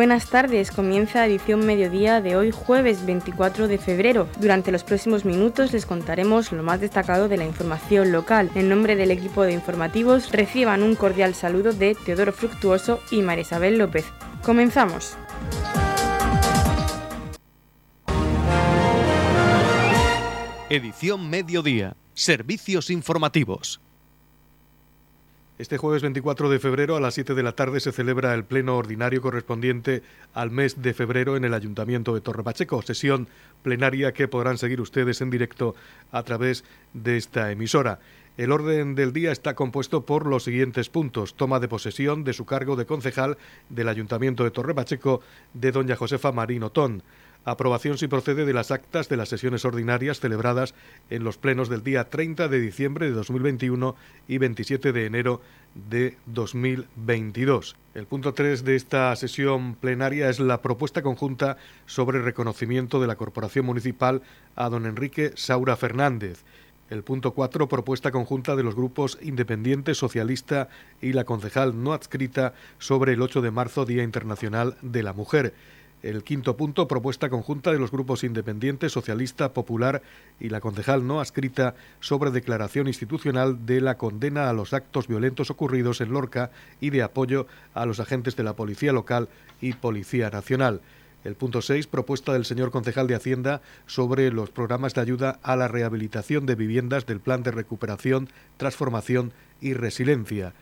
Buenas tardes, comienza edición mediodía de hoy jueves 24 de febrero. Durante los próximos minutos les contaremos lo más destacado de la información local. En nombre del equipo de informativos reciban un cordial saludo de Teodoro Fructuoso y María Isabel López. Comenzamos. Edición Mediodía. Servicios informativos. Este jueves 24 de febrero a las 7 de la tarde se celebra el pleno ordinario correspondiente al mes de febrero en el Ayuntamiento de Torre Pacheco, sesión plenaria que podrán seguir ustedes en directo a través de esta emisora. El orden del día está compuesto por los siguientes puntos. Toma de posesión de su cargo de concejal del Ayuntamiento de Torre Pacheco de doña Josefa Marín Otón Aprobación si procede de las actas de las sesiones ordinarias celebradas en los plenos del día 30 de diciembre de 2021 y 27 de enero de 2022. El punto 3 de esta sesión plenaria es la propuesta conjunta sobre reconocimiento de la Corporación Municipal a don Enrique Saura Fernández. El punto 4, propuesta conjunta de los grupos Independiente, Socialista y la concejal no adscrita sobre el 8 de marzo, Día Internacional de la Mujer. El quinto punto, propuesta conjunta de los grupos Independiente, Socialista, Popular y la concejal no adscrita sobre declaración institucional de la condena a los actos violentos ocurridos en Lorca y de apoyo a los agentes de la Policía Local y Policía Nacional. El punto 6, propuesta del señor concejal de Hacienda sobre los programas de ayuda a la rehabilitación de viviendas del Plan de Recuperación, Transformación y Resiliencia.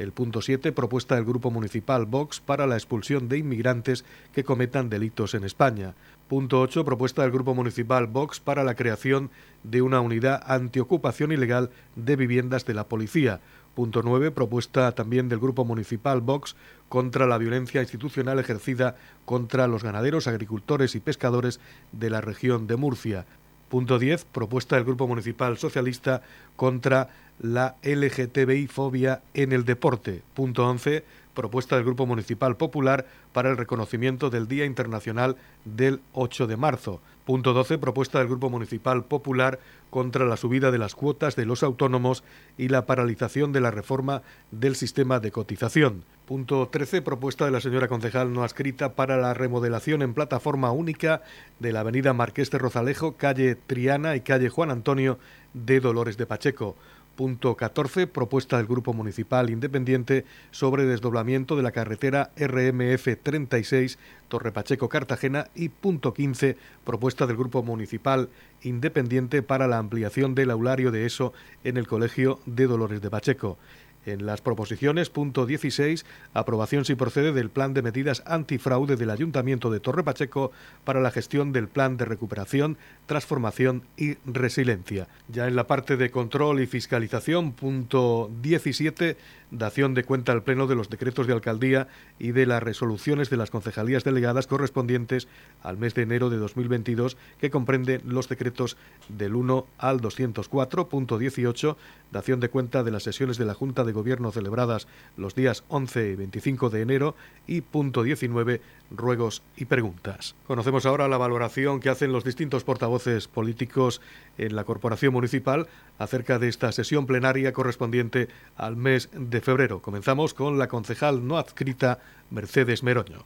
El punto 7, propuesta del Grupo Municipal Vox para la expulsión de inmigrantes que cometan delitos en España. Punto 8, propuesta del Grupo Municipal Vox para la creación de una unidad antiocupación ilegal de viviendas de la policía. Punto 9, propuesta también del Grupo Municipal Vox contra la violencia institucional ejercida contra los ganaderos, agricultores y pescadores de la región de Murcia. Punto 10, propuesta del Grupo Municipal Socialista contra la LGTBI-fobia en el deporte. Punto 11. Propuesta del Grupo Municipal Popular para el reconocimiento del Día Internacional del 8 de marzo. Punto 12. Propuesta del Grupo Municipal Popular contra la subida de las cuotas de los autónomos y la paralización de la reforma del sistema de cotización. Punto 13. Propuesta de la señora concejal no adscrita para la remodelación en plataforma única de la avenida Marqués de Rozalejo, calle Triana y calle Juan Antonio de Dolores de Pacheco. Punto 14. Propuesta del Grupo Municipal Independiente sobre desdoblamiento de la carretera RMF 36 Torre Pacheco Cartagena. Y punto 15. Propuesta del Grupo Municipal Independiente para la ampliación del aulario de ESO en el Colegio de Dolores de Pacheco. En las proposiciones, punto 16, aprobación si procede del plan de medidas antifraude del Ayuntamiento de Torre Pacheco para la gestión del plan de recuperación, transformación y resiliencia. Ya en la parte de control y fiscalización, punto 17, dación de cuenta al Pleno de los decretos de alcaldía y de las resoluciones de las concejalías delegadas correspondientes al mes de enero de 2022, que comprende los decretos del 1 al 204.18, dación de cuenta de las sesiones de la Junta de Gobierno celebradas los días 11 y 25 de enero y punto 19, ruegos y preguntas. Conocemos ahora la valoración que hacen los distintos portavoces políticos en la Corporación Municipal acerca de esta sesión plenaria correspondiente al mes de febrero. Comenzamos con la concejal no adscrita Mercedes Meroño.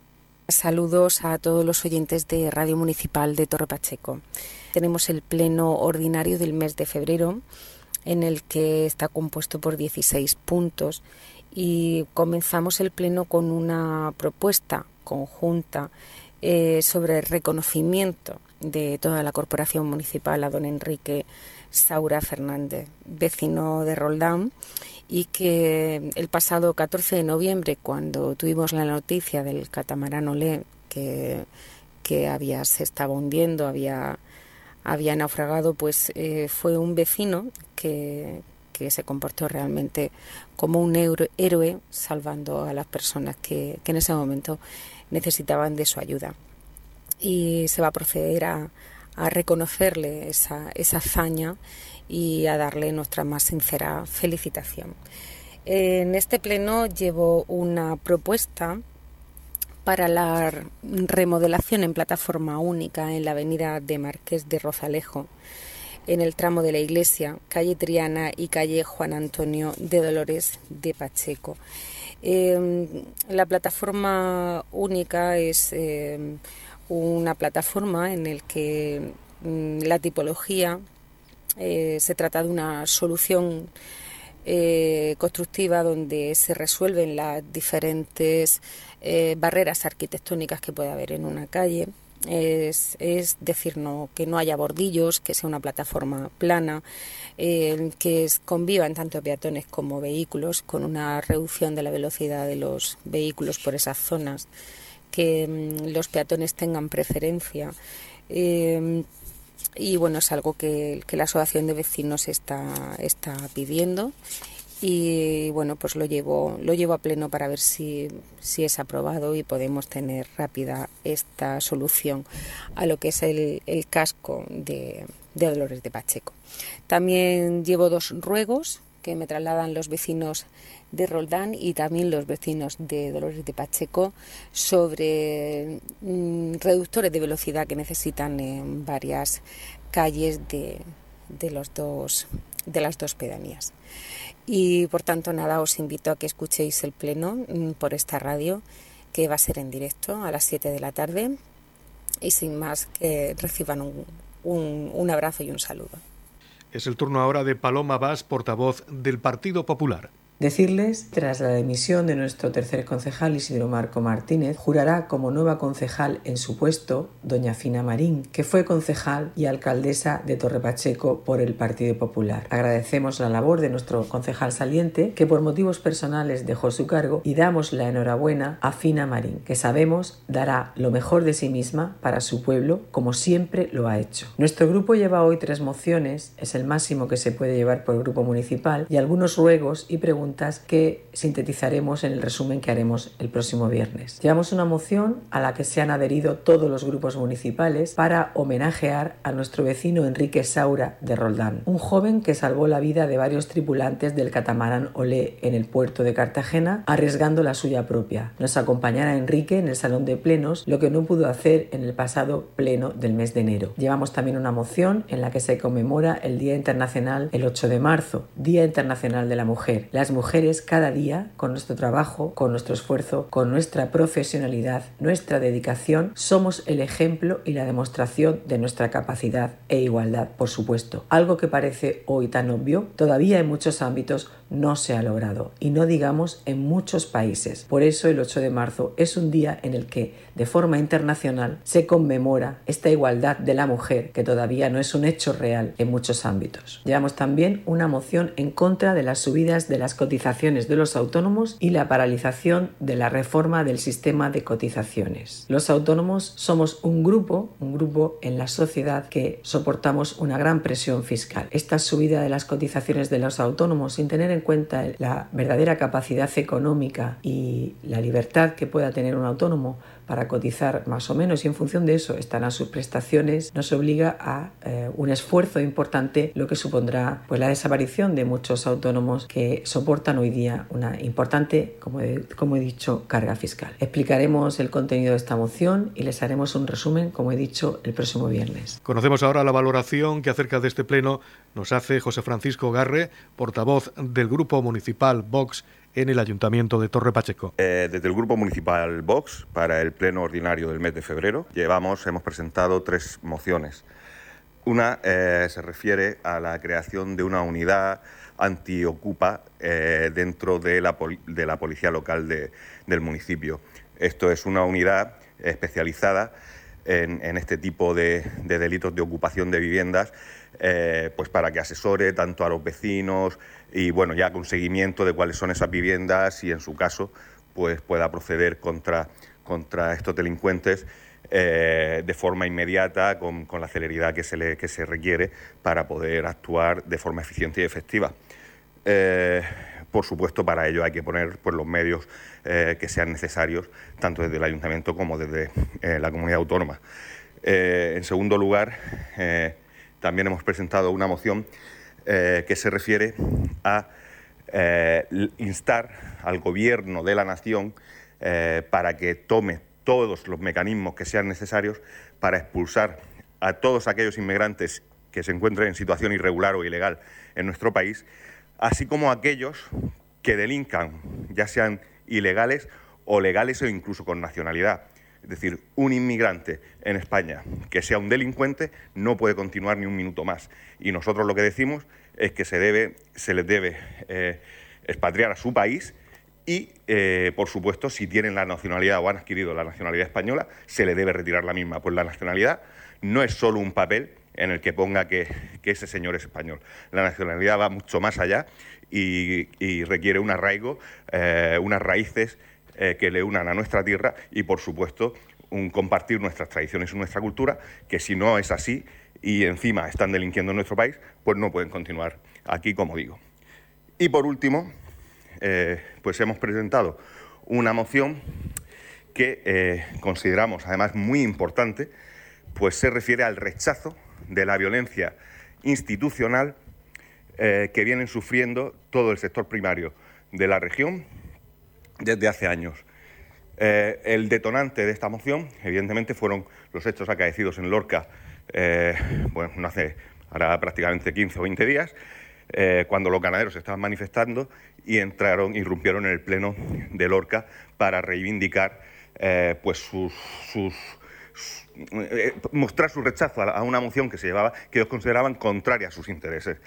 Saludos a todos los oyentes de Radio Municipal de Torre Pacheco. Tenemos el pleno ordinario del mes de febrero en el que está compuesto por 16 puntos y comenzamos el pleno con una propuesta conjunta eh, sobre el reconocimiento de toda la corporación municipal a don Enrique Saura Fernández, vecino de Roldán, y que el pasado 14 de noviembre, cuando tuvimos la noticia del catamarán Olé que, que había, se estaba hundiendo, había, había naufragado, pues eh, fue un vecino que, que se comportó realmente como un héroe salvando a las personas que, que en ese momento necesitaban de su ayuda. Y se va a proceder a, a reconocerle esa, esa hazaña y a darle nuestra más sincera felicitación. En este pleno llevo una propuesta para la remodelación en plataforma única en la avenida de Marqués de Rozalejo. en el tramo de la iglesia, calle Triana y calle Juan Antonio de Dolores de Pacheco. Em, la plataforma única es em, una plataforma en la que mm, la tipología eh, se trata de una solución eh, constructiva donde se resuelven las diferentes eh, barreras arquitectónicas que puede haber en una calle. Es, decir, no, que no haya bordillos, que sea una plataforma plana, que convivan tanto peatones como vehículos, con una reducción de la velocidad de los vehículos por esas zonas, que mm, los peatones tengan preferencia y bueno, es algo que, la asociación de vecinos está, está pidiendo y bueno, pues lo llevo, lo llevo a pleno para ver si, si es aprobado y podemos tener rápida esta solución a lo que es el, el casco de, de Dolores de Pacheco. También llevo dos ruegos que me trasladan los vecinos de Roldán y también los vecinos de Dolores de Pacheco sobre mm, reductores de velocidad que necesitan en varias calles de, los dos, de las dos pedanías. Y por tanto, nada, os invito a que escuchéis el pleno mm, por esta radio, que va a ser en directo a las 7 de la tarde. Y sin más, que reciban un, un abrazo y un saludo. Es el turno ahora de Paloma Vaz, portavoz del Partido Popular. Decirles, tras la dimisión de nuestro tercer concejal Isidro Marco Martínez, jurará como nueva concejal en su puesto doña Fina Marín, que fue concejal y alcaldesa de Torre Pacheco por el Partido Popular. Agradecemos la labor de nuestro concejal saliente, que por motivos personales dejó su cargo, y damos la enhorabuena a Fina Marín, que sabemos dará lo mejor de sí misma para su pueblo, como siempre lo ha hecho. Nuestro grupo lleva hoy tres mociones, es el máximo que se puede llevar por grupo municipal, y algunos ruegos y preguntas que sintetizaremos en el resumen que haremos el próximo viernes. Llevamos una moción a la que se han adherido todos los grupos municipales para homenajear a nuestro vecino Enrique Saura de Roldán, un joven que salvó la vida de varios tripulantes del catamarán Olé en el puerto de Cartagena, arriesgando la suya propia. Nos acompañará Enrique en el salón de plenos, lo que no pudo hacer en el pasado pleno del mes de enero. Llevamos también una moción en la que se conmemora el Día Internacional el 8 de marzo, Día Internacional de la Mujer. Las mujeres cada día, con nuestro trabajo, con nuestro esfuerzo, con nuestra profesionalidad, nuestra dedicación, somos el ejemplo y la demostración de nuestra capacidad e igualdad, por supuesto. Algo que parece hoy tan obvio, todavía en muchos ámbitos no se ha logrado y no digamos en muchos países. Por eso el 8 de marzo es un día en el que de forma internacional se conmemora esta igualdad de la mujer que todavía no es un hecho real en muchos ámbitos. Llevamos también una moción en contra de las subidas de las cotizaciones de los autónomos y la paralización de la reforma del sistema de cotizaciones. Los autónomos somos un grupo, un grupo en la sociedad que soportamos una gran presión fiscal. Esta subida de las cotizaciones de los autónomos sin tener en cuenta la verdadera capacidad económica y la libertad que pueda tener un autónomo para cotizar más o menos y en función de eso están a sus prestaciones, nos obliga a eh, un esfuerzo importante, lo que supondrá pues, la desaparición de muchos autónomos que soportan hoy día una importante, como como he dicho, carga fiscal. Explicaremos el contenido de esta moción y les haremos un resumen, como he dicho, el próximo viernes. Conocemos ahora la valoración que acerca de este pleno nos hace José Francisco Garre, portavoz del Grupo Municipal Vox en el Ayuntamiento de Torre Pacheco. Eh, desde el Grupo Municipal Vox, para el Pleno Ordinario del mes de febrero, llevamos, hemos presentado tres mociones. Una eh, se refiere a la creación de una unidad antiocupa eh, dentro de la, de la, policía local del municipio. Esto es una unidad especializada en, este tipo de, delitos de ocupación de viviendas, eh, pues para que asesore tanto a los vecinos y bueno, ya con seguimiento de cuáles son esas viviendas y en su caso pues pueda proceder contra, contra estos delincuentes eh, de forma inmediata, con, la celeridad que se, que se requiere para poder actuar de forma eficiente y efectiva. Eh, por supuesto, para ello hay que poner pues, los medios que sean necesarios, tanto desde el ayuntamiento como desde la comunidad autónoma. En segundo lugar, también hemos presentado una moción que se refiere a instar al gobierno de la nación para que tome todos los mecanismos que sean necesarios para expulsar a todos aquellos inmigrantes que se encuentren en situación irregular o ilegal en nuestro país, así como aquellos que delincan, ya sean ilegales o legales o incluso con nacionalidad. Es decir, un inmigrante en España que sea un delincuente no puede continuar ni un minuto más. Y nosotros lo que decimos es que se, debe, se les debe eh, expatriar a su país y, eh, por supuesto, si tienen la nacionalidad o han adquirido la nacionalidad española, se les debe retirar la misma. Pues la nacionalidad no es solo un papel en el que ponga que, ese señor es español. La nacionalidad va mucho más allá y, requiere un arraigo, eh, unas raíces eh, que le unan a nuestra tierra y, por supuesto, un compartir nuestras tradiciones y nuestra cultura, que si no es así y encima están delinquiendo en nuestro país, pues no pueden continuar aquí, como digo. Y por último, eh, pues hemos presentado una moción que consideramos además muy importante, pues se refiere al rechazo de la violencia institucional eh, que vienen sufriendo todo el sector primario de la región desde hace años. Eh, el detonante de esta moción, evidentemente, fueron los hechos acaecidos en Lorca, eh, bueno, no hace ahora prácticamente 15 o 20 días, cuando los ganaderos estaban manifestando y entraron, irrumpieron en el pleno de Lorca para reivindicar pues sus eh, mostrar su rechazo a, una moción que se llevaba, que ellos consideraban contraria a sus intereses.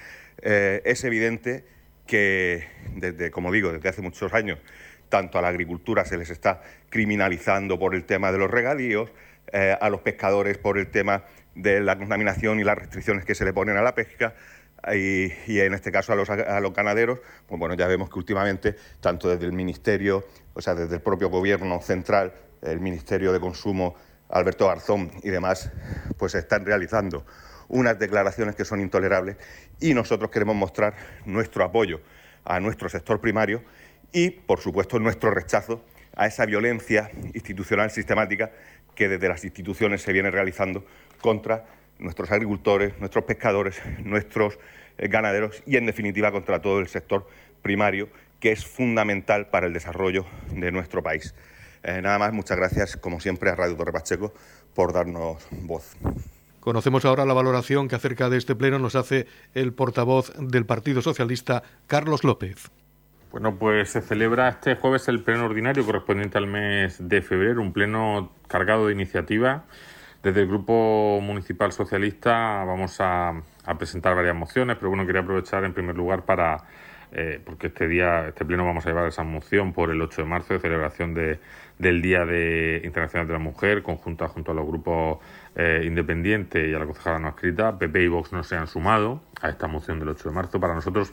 Eh, es evidente que, desde, como digo, desde hace muchos años, tanto a la agricultura se les está criminalizando por el tema de los regadíos, eh, a los pescadores por el tema de la contaminación y las restricciones que se le ponen a la pesca, y, en este caso a los, a los, ganaderos, pues bueno, ya vemos que últimamente, tanto desde el Ministerio, o sea, desde el propio Gobierno central, el Ministerio de Consumo Alberto Garzón y demás, pues están realizando unas declaraciones que son intolerables y nosotros queremos mostrar nuestro apoyo a nuestro sector primario y, por supuesto, nuestro rechazo a esa violencia institucional sistemática que desde las instituciones se viene realizando contra nuestros agricultores, nuestros pescadores, nuestros eh, ganaderos y, en definitiva, contra todo el sector primario, que es fundamental para el desarrollo de nuestro país. Eh, nada más, muchas gracias, como siempre, a Radio Torre Pacheco por darnos voz. Conocemos ahora la valoración que acerca de este pleno nos hace el portavoz del Partido Socialista, Carlos López. Bueno, pues se celebra este jueves el pleno ordinario correspondiente al mes de febrero, un pleno cargado de iniciativas. Desde el Grupo Municipal Socialista vamos a, a presentar varias mociones, pero bueno, quería aprovechar en primer lugar para eh, porque este día, este pleno vamos a llevar esa moción por el 8 de marzo de celebración de, del Día de Internacional de la Mujer, conjunta junto a los grupos eh, independientes y a la concejala no escrita. PP y Vox no se han sumado a esta moción del 8 de marzo. Para nosotros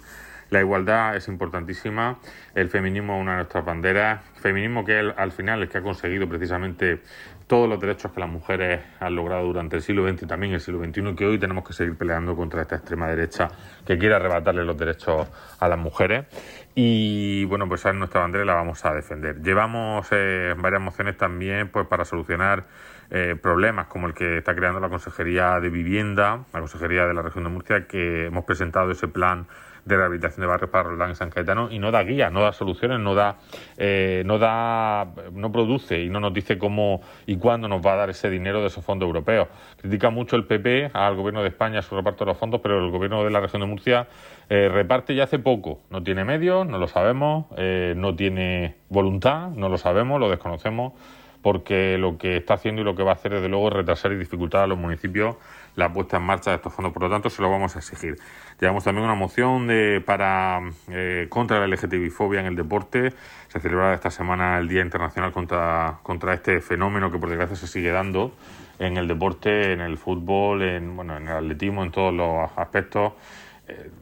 la igualdad es importantísima, el feminismo es una de nuestras banderas, feminismo que al final es que ha conseguido precisamente todos los derechos que las mujeres han logrado durante el siglo XX y también el siglo XXI que hoy tenemos que seguir peleando contra esta extrema derecha que quiere arrebatarle los derechos a las mujeres. Y bueno, pues esa es nuestra bandera la vamos a defender. Llevamos eh, varias mociones también pues para solucionar eh, problemas como el que está creando la Consejería de Vivienda, la Consejería de la Región de Murcia, que hemos presentado ese plan de rehabilitación de barrios para Roldán y San Caetano y no da guía, no da soluciones, no da, eh, no da, no produce y no nos dice cómo y cuándo nos va a dar ese dinero de esos fondos europeos. Critica mucho el PP al gobierno de España su reparto de los fondos, pero el gobierno de la región de Murcia eh, reparte ya hace poco. No tiene medios, no lo sabemos, no tiene voluntad, no lo sabemos, lo desconocemos porque lo que está haciendo y lo que va a hacer, desde luego, es retrasar y dificultar a los municipios la puesta en marcha de estos fondos. Por lo tanto, se lo vamos a exigir. Llevamos también una moción de, para eh, contra la LGTBI-fobia en el deporte. Se celebrará esta semana el Día Internacional contra, contra este fenómeno que, por desgracia, se sigue dando en el deporte, en el fútbol, en, bueno, en el atletismo, en todos los aspectos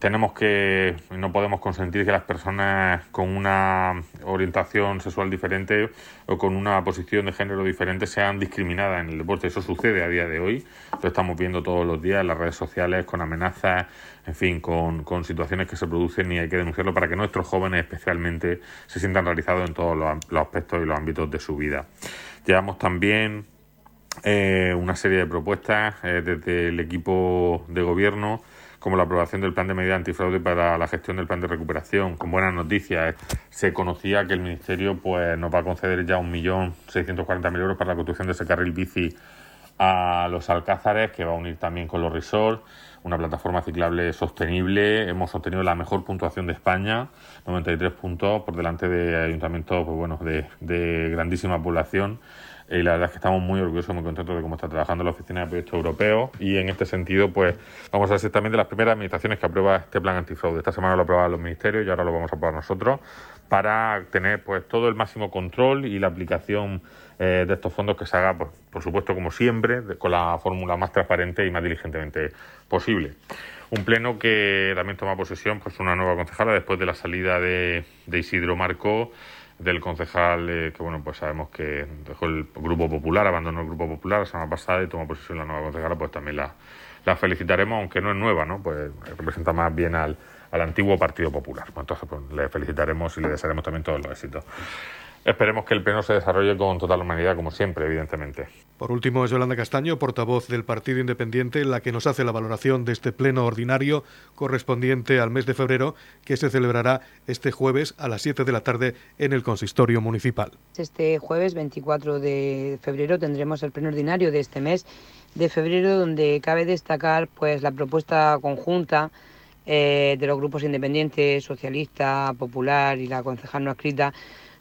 tenemos que, no podemos consentir que las personas con una orientación sexual diferente o con una posición de género diferente sean discriminadas en el deporte. Eso sucede a día de hoy, lo estamos viendo todos los días en las redes sociales con amenazas, en fin, con, con situaciones que se producen y hay que denunciarlo para que nuestros jóvenes especialmente se sientan realizados en todos los, aspectos y los ámbitos de su vida. Llevamos también eh, una serie de propuestas eh, desde el equipo de gobierno como la aprobación del plan de medida antifraude para la gestión del plan de recuperación. Con buenas noticias, se conocía que el Ministerio pues, nos va a conceder ya 1.640.000 euros para la construcción de ese carril bici a los Alcázares, que va a unir también con los resorts. una plataforma ciclable sostenible. Hemos obtenido la mejor puntuación de España, 93 puntos por delante de ayuntamientos pues bueno, de grandísima población y la verdad es que estamos muy orgullosos, muy contentos de cómo está trabajando la Oficina de Proyectos Europeos y en este sentido pues vamos a ser también de las primeras administraciones que aprueba este plan antifraude. Esta semana lo aprobaron los ministerios y ahora lo vamos a aprobar nosotros para tener pues todo el máximo control y la aplicación eh, de estos fondos que se haga, pues, por supuesto, como siempre, con la fórmula más transparente y más diligentemente posible. Un pleno que también toma posesión pues una nueva concejala después de la salida de, de Isidro Marco del concejal eh, que bueno pues sabemos que dejó el grupo popular abandonó el grupo popular la semana pasada y tomó posesión la nueva concejala pues también la, la felicitaremos aunque no es nueva no pues representa más bien al, al antiguo Partido Popular. Pues entonces pues, le felicitaremos y le desearemos también todos los éxitos Esperemos que el pleno se desarrolle con total humanidad, como siempre, evidentemente. Por último, es Yolanda Castaño, portavoz del Partido Independiente, la que nos hace la valoración de este pleno ordinario correspondiente al mes de febrero, que se celebrará este jueves a las 7 de la tarde en el consistorio municipal. Este jueves 24 de febrero tendremos el pleno ordinario de este mes de febrero, donde cabe destacar pues la propuesta conjunta eh, de los grupos independientes, socialista, popular y la concejal no escrita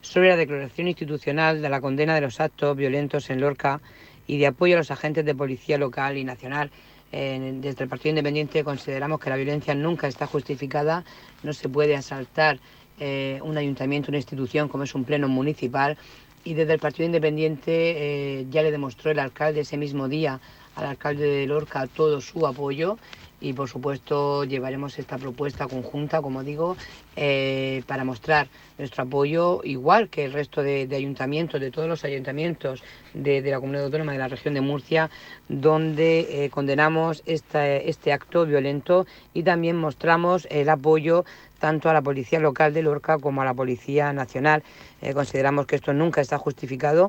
sobre la declaración institucional de la condena de los actos violentos en Lorca y de apoyo a los agentes de policía local y nacional. desde el Partido Independiente consideramos que la violencia nunca está justificada, no se puede asaltar eh, un ayuntamiento, una institución como es un pleno municipal y desde el Partido Independiente eh, ya le demostró el alcalde ese mismo día al alcalde de Lorca todo su apoyo y por supuesto llevaremos esta propuesta conjunta, como digo, eh, para mostrar nuestro apoyo, igual que el resto de, ayuntamientos, de todos los ayuntamientos de, la comunidad autónoma de la región de Murcia, donde eh, condenamos este acto violento y también mostramos el apoyo tanto a la Policía Local de Lorca como a la Policía Nacional. Eh, consideramos que esto nunca está justificado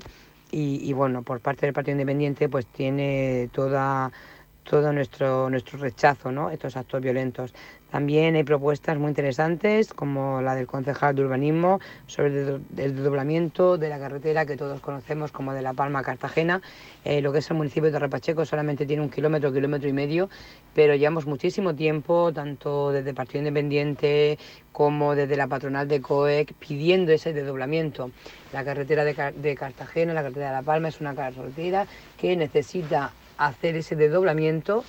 y, y, bueno, por parte del Partido Independiente pues tiene toda todo nuestro, nuestro rechazo ¿no? estos actos violentos. También hay propuestas muy interesantes, como la del concejal de urbanismo, sobre el desdoblamiento de la carretera que todos conocemos como de La Palma a Cartagena. Eh, lo que es el municipio de Torrepacheco solamente tiene un kilómetro, kilómetro y medio, pero llevamos muchísimo tiempo, tanto desde Partido Independiente como desde la patronal de COEC, pidiendo ese desdoblamiento. La carretera de Cartagena, la carretera de La Palma, es una carretera que necesita hacer ese desdoblamiento.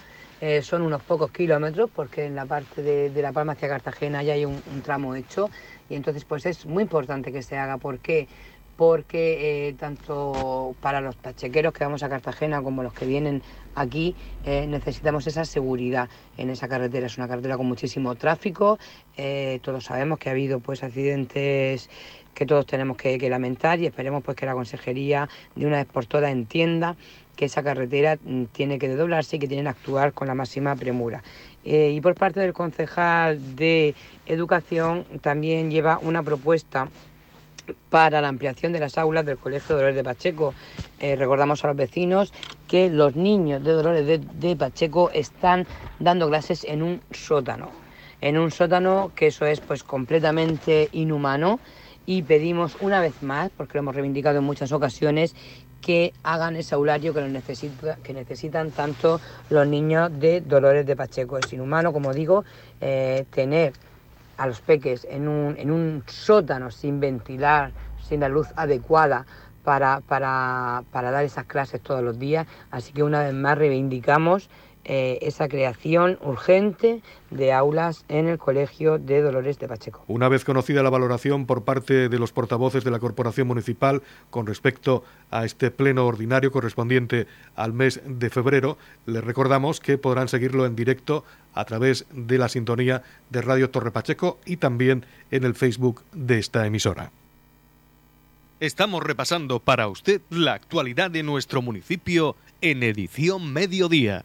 Eh, son unos pocos kilómetros porque en la parte de, La Palma hacia Cartagena ya hay un, tramo hecho y entonces pues es muy importante que se haga. ¿Por qué? Porque eh, tanto para los pachequeros que vamos a Cartagena como los que vienen aquí eh, necesitamos esa seguridad en esa carretera. Es una carretera con muchísimo tráfico. todos sabemos que ha habido pues accidentes que todos tenemos que, que, lamentar y esperemos pues que la consejería de una vez por todas entienda que esa carretera mm, tiene que desdoblarse y que tienen que actuar con la máxima premura. Eh, y por parte del concejal de Educación también lleva una propuesta para la ampliación de las aulas del Colegio Dolores de Pacheco. Eh, recordamos a los vecinos que los niños de Dolores de, Pacheco están dando clases en un sótano, en un sótano que eso es pues completamente inhumano y pedimos una vez más, porque lo hemos reivindicado en muchas ocasiones, que hagan ese aulario que, necesitan tanto los niños de Dolores de Pacheco. Es inhumano, como digo, eh, tener a los peques en un, en un sótano sin ventilar, sin la luz adecuada para, para, para dar esas clases todos los días. Así que una vez más reivindicamos eh, esa creación urgente de aulas en el Colegio de Dolores de Pacheco. Una vez conocida la valoración por parte de los portavoces de la Corporación Municipal con respecto a este pleno ordinario correspondiente al mes de febrero, les recordamos que podrán seguirlo en directo a través de la sintonía de Radio Torre Pacheco y también en el Facebook de esta emisora. Estamos repasando para usted la actualidad de nuestro municipio en edición mediodía.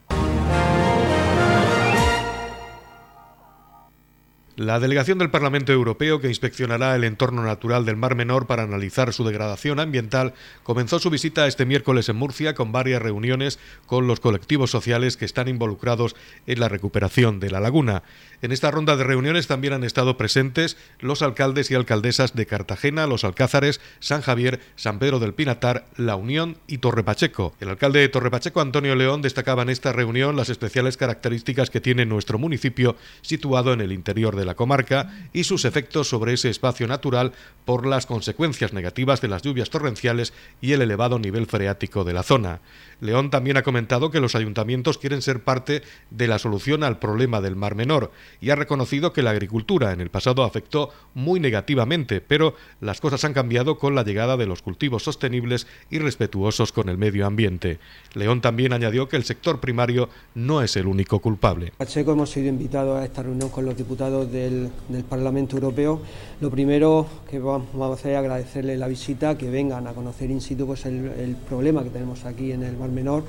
La delegación del Parlamento Europeo, que inspeccionará el entorno natural del Mar Menor para analizar su degradación ambiental, comenzó su visita este miércoles en Murcia con varias reuniones con los colectivos sociales que están involucrados en la recuperación de la laguna. En esta ronda de reuniones también han estado presentes los alcaldes y alcaldesas de Cartagena, Los Alcázares, San Javier, San Pedro del Pinatar, La Unión y Torre Pacheco. El alcalde de Torre Pacheco, Antonio León, destacaba en esta reunión las especiales características que tiene nuestro municipio situado en el interior de la comarca y sus efectos sobre ese espacio natural por las consecuencias negativas de las lluvias torrenciales y el elevado nivel freático de la zona. León también ha comentado que los ayuntamientos quieren ser parte de la solución al problema del Mar Menor y ha reconocido que la agricultura en el pasado afectó muy negativamente, pero las cosas han cambiado con la llegada de los cultivos sostenibles y respetuosos con el medio ambiente. León también añadió que el sector primario no es el único culpable. Pacheco hemos sido invitados a esta reunión con los diputados del, Parlamento Europeo. Lo primero que vamos a hacer es agradecerle la visita, que vengan a conocer in situ pues, el problema que tenemos aquí en el Mar Menor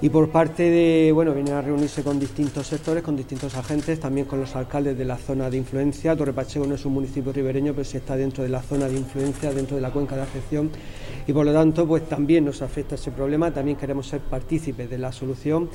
y por parte de, bueno, viene a reunirse con distintos sectores, con distintos agentes, también con los alcaldes de la zona de influencia. Torre Pacheco no es un municipio ribereño, pero sí está dentro de la zona de influencia, dentro de la cuenca de afección y por lo tanto pues también nos afecta ese problema, también queremos ser partícipes de la solución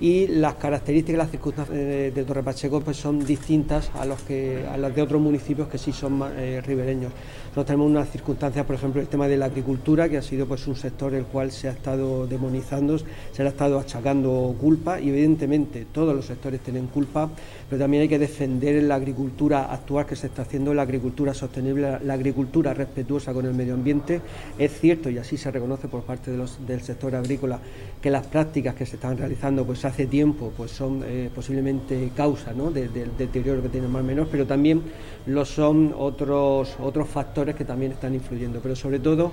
y las características las circunstancias de, Torre Pacheco pues son distintas a, los que, a las de otros municipios que sí son eh, ribereños. Nosotros tenemos unas circunstancias, por ejemplo, el tema de la agricultura, que ha sido pues un sector el cual se ha estado demonizando, se le ha estado achacando culpa y evidentemente todos los sectores tienen culpa, pero también hay que defender la agricultura actual que se está haciendo, la agricultura sostenible, la agricultura respetuosa con el medio ambiente. Es cierto, y así se reconoce por parte del sector agrícola, que las prácticas que se están realizando pues hace tiempo pues son eh, posiblemente causa del deterioro que tiene el mar menor, pero también lo son otros, otros factores que también están influyendo. Pero sobre todo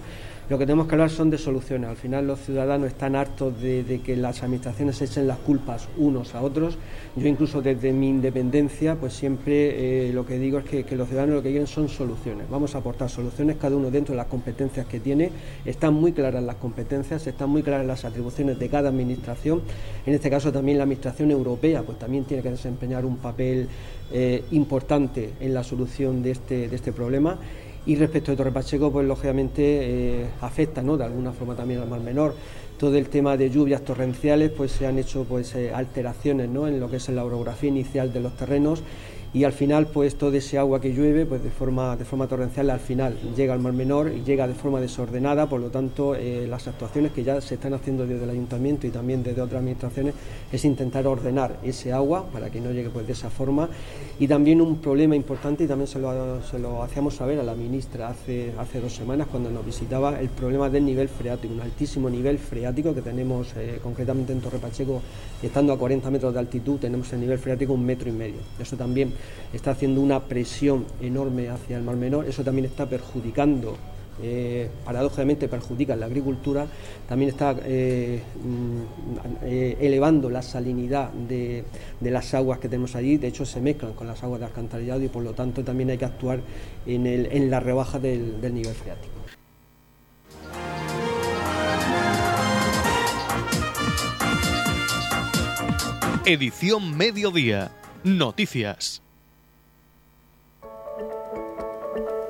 lo que tenemos que hablar son de soluciones. Al final los ciudadanos están hartos de, que las administraciones echen las culpas unos a otros. Yo incluso desde mi independencia, pues siempre eh, lo que digo es que, los ciudadanos lo que quieren son soluciones. Vamos a aportar soluciones cada uno dentro de las competencias que tiene. Están muy claras las competencias, están muy claras las atribuciones de cada administración. En este caso también la administración europea, pues también tiene que desempeñar un papel eh, importante en la solución de este, de este problema y respecto de Torre Pacheco, pues lógicamente eh, afecta ¿no? de alguna forma también al mar menor. Todo el tema de lluvias torrenciales, pues se han hecho pues, eh, alteraciones ¿no? en lo que es la orografía inicial de los terrenos y al final pues todo ese agua que llueve pues de forma de forma torrencial al final llega al mar menor y llega de forma desordenada. Por lo tanto eh, las actuaciones que ya se están haciendo desde el ayuntamiento y también desde otras administraciones es intentar ordenar ese agua para que no llegue pues de esa forma. Y también un problema importante y también se lo, se lo hacíamos saber a la ministra hace hace dos semanas cuando nos visitaba el problema del nivel freático un altísimo nivel freático que tenemos eh, concretamente en Torre Pacheco estando a 40 metros de altitud tenemos el nivel freático un metro y medio. Eso también está haciendo una presión enorme hacia el Mar Menor, eso también está perjudicando eh, paradójicamente perjudica la agricultura, también está eh, mm, eh, elevando la salinidad de, las aguas que tenemos allí, de hecho se mezclan con las aguas de alcantarillado y por lo tanto también hay que actuar en, la rebaja del, del nivel freático. Edición Mediodía. Noticias.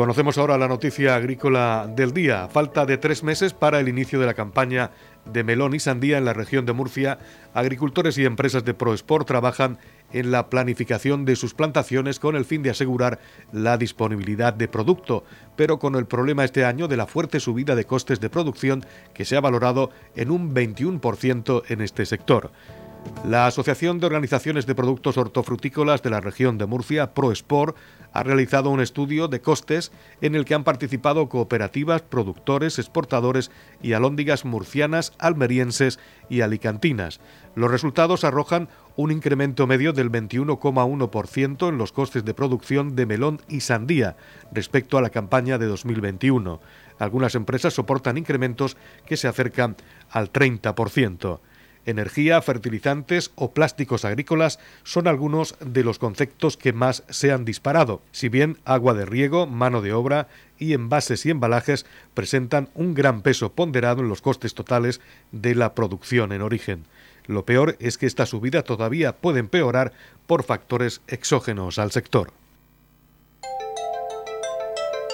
Conocemos ahora la noticia agrícola del día. Falta de tres meses para el inicio de la campaña de melón y sandía en la región de Murcia. Agricultores y empresas de ProSport trabajan en la planificación de sus plantaciones con el fin de asegurar la disponibilidad de producto, pero con el problema este año de la fuerte subida de costes de producción que se ha valorado en un 21% en este sector. La Asociación de Organizaciones de Productos Hortofrutícolas de la región de Murcia, ProSport, ha realizado un estudio de costes en el que han participado cooperativas, productores, exportadores y alóndigas murcianas, almerienses y alicantinas. Los resultados arrojan un incremento medio del 21,1% en los costes de producción de melón y sandía respecto a la campaña de 2021. Algunas empresas soportan incrementos que se acercan al 30%. Energía, fertilizantes o plásticos agrícolas son algunos de los conceptos que más se han disparado, si bien agua de riego, mano de obra y envases y embalajes presentan un gran peso ponderado en los costes totales de la producción en origen. Lo peor es que esta subida todavía puede empeorar por factores exógenos al sector.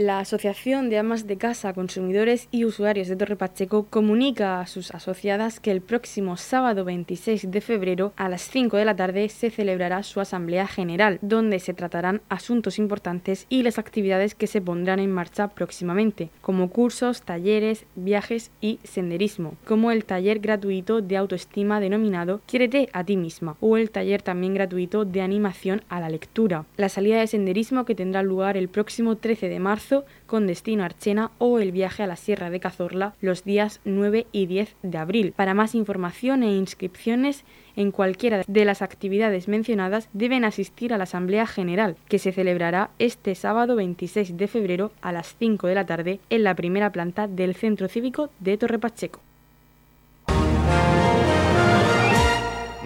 La Asociación de Amas de Casa, Consumidores y Usuarios de Torre Pacheco comunica a sus asociadas que el próximo sábado 26 de febrero a las 5 de la tarde se celebrará su Asamblea General, donde se tratarán asuntos importantes y las actividades que se pondrán en marcha próximamente, como cursos, talleres, viajes y senderismo, como el taller gratuito de autoestima denominado Quiérete a ti misma o el taller también gratuito de animación a la lectura. La salida de senderismo que tendrá lugar el próximo 13 de marzo con destino a Archena o el viaje a la Sierra de Cazorla los días 9 y 10 de abril. Para más información e inscripciones en cualquiera de las actividades mencionadas deben asistir a la Asamblea General, que se celebrará este sábado 26 de febrero a las 5 de la tarde en la primera planta del Centro Cívico de Torre Pacheco.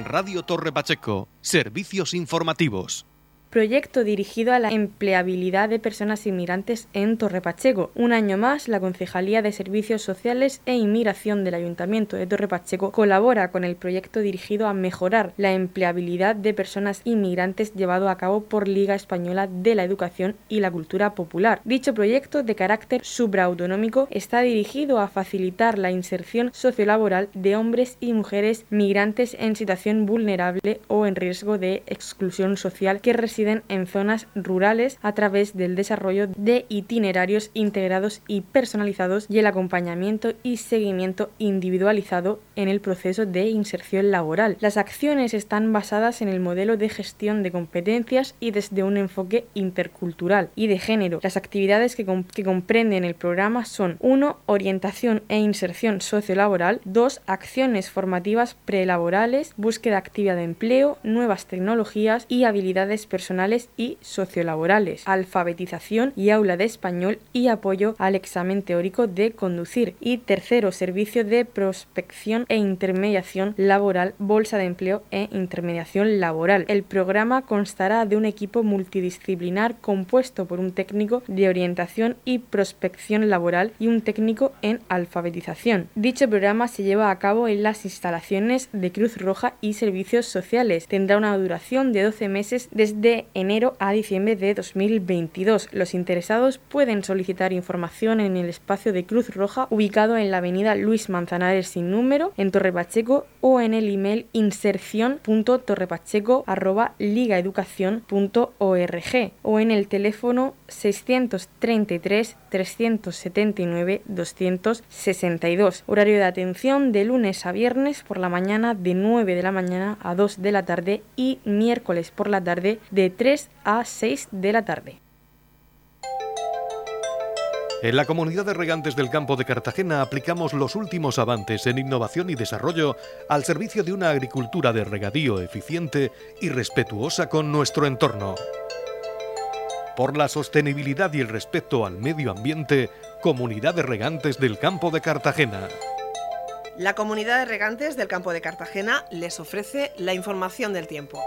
Radio Torre Pacheco, servicios informativos proyecto dirigido a la empleabilidad de personas inmigrantes en Torre Pacheco. Un año más, la Concejalía de Servicios Sociales e Inmigración del Ayuntamiento de Torre Pacheco colabora con el proyecto dirigido a mejorar la empleabilidad de personas inmigrantes llevado a cabo por Liga Española de la Educación y la Cultura Popular. Dicho proyecto de carácter supraautonómico está dirigido a facilitar la inserción sociolaboral de hombres y mujeres migrantes en situación vulnerable o en riesgo de exclusión social que residen en zonas rurales a través del desarrollo de itinerarios integrados y personalizados y el acompañamiento y seguimiento individualizado en el proceso de inserción laboral. Las acciones están basadas en el modelo de gestión de competencias y desde un enfoque intercultural y de género. Las actividades que, que comprenden el programa son 1. Orientación e inserción sociolaboral 2. Acciones formativas prelaborales, búsqueda activa de empleo, nuevas tecnologías y habilidades personales y sociolaborales, alfabetización y aula de español y apoyo al examen teórico de conducir. Y tercero, servicio de prospección e intermediación laboral, bolsa de empleo e intermediación laboral. El programa constará de un equipo multidisciplinar compuesto por un técnico de orientación y prospección laboral y un técnico en alfabetización. Dicho programa se lleva a cabo en las instalaciones de Cruz Roja y Servicios Sociales. Tendrá una duración de 12 meses desde enero a diciembre de 2022. Los interesados pueden solicitar información en el espacio de Cruz Roja ubicado en la avenida Luis Manzanares sin número en Torre Pacheco o en el email inserción.torrepacheco@ligaeducacion.org o en el teléfono 633 379 262. Horario de atención de lunes a viernes por la mañana de 9 de la mañana a 2 de la tarde y miércoles por la tarde de 3 a 6 de la tarde. En la comunidad de regantes del campo de Cartagena aplicamos los últimos avances en innovación y desarrollo al servicio de una agricultura de regadío eficiente y respetuosa con nuestro entorno. Por la sostenibilidad y el respeto al medio ambiente, Comunidad de Regantes del Campo de Cartagena. La Comunidad de Regantes del Campo de Cartagena les ofrece la información del tiempo.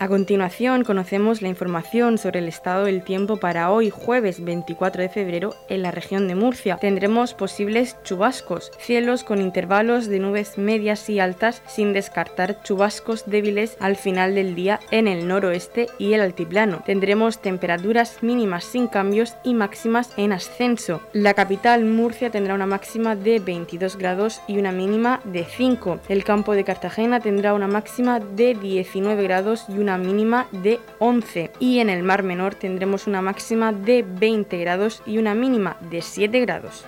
A continuación conocemos la información sobre el estado del tiempo para hoy jueves 24 de febrero en la región de Murcia. Tendremos posibles chubascos, cielos con intervalos de nubes medias y altas sin descartar chubascos débiles al final del día en el noroeste y el altiplano. Tendremos temperaturas mínimas sin cambios y máximas en ascenso. La capital Murcia tendrá una máxima de 22 grados y una mínima de 5. El campo de Cartagena tendrá una máxima de 19 grados y una mínima de 11 y en el Mar Menor tendremos una máxima de 20 grados y una mínima de 7 grados.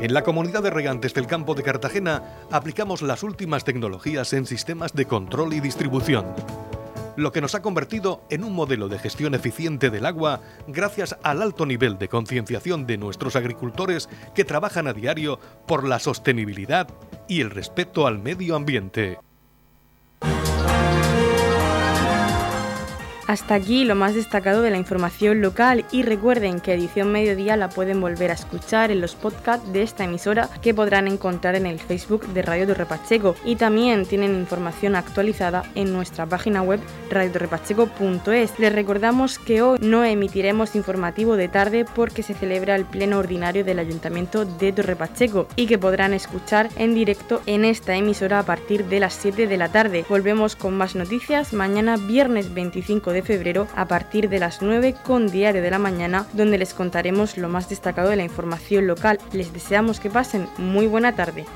En la comunidad de regantes del campo de Cartagena aplicamos las últimas tecnologías en sistemas de control y distribución lo que nos ha convertido en un modelo de gestión eficiente del agua gracias al alto nivel de concienciación de nuestros agricultores que trabajan a diario por la sostenibilidad y el respeto al medio ambiente. Hasta aquí lo más destacado de la información local y recuerden que edición mediodía la pueden volver a escuchar en los podcasts de esta emisora que podrán encontrar en el Facebook de Radio Torre Pacheco y también tienen información actualizada en nuestra página web radiotorrepacheco.es. Les recordamos que hoy no emitiremos informativo de tarde porque se celebra el pleno ordinario del Ayuntamiento de Torre Pacheco y que podrán escuchar en directo en esta emisora a partir de las 7 de la tarde. Volvemos con más noticias mañana viernes 25 de febrero a partir de las 9 con Diario de la Mañana, donde les contaremos lo más destacado de la información local. Les deseamos que pasen muy buena tarde.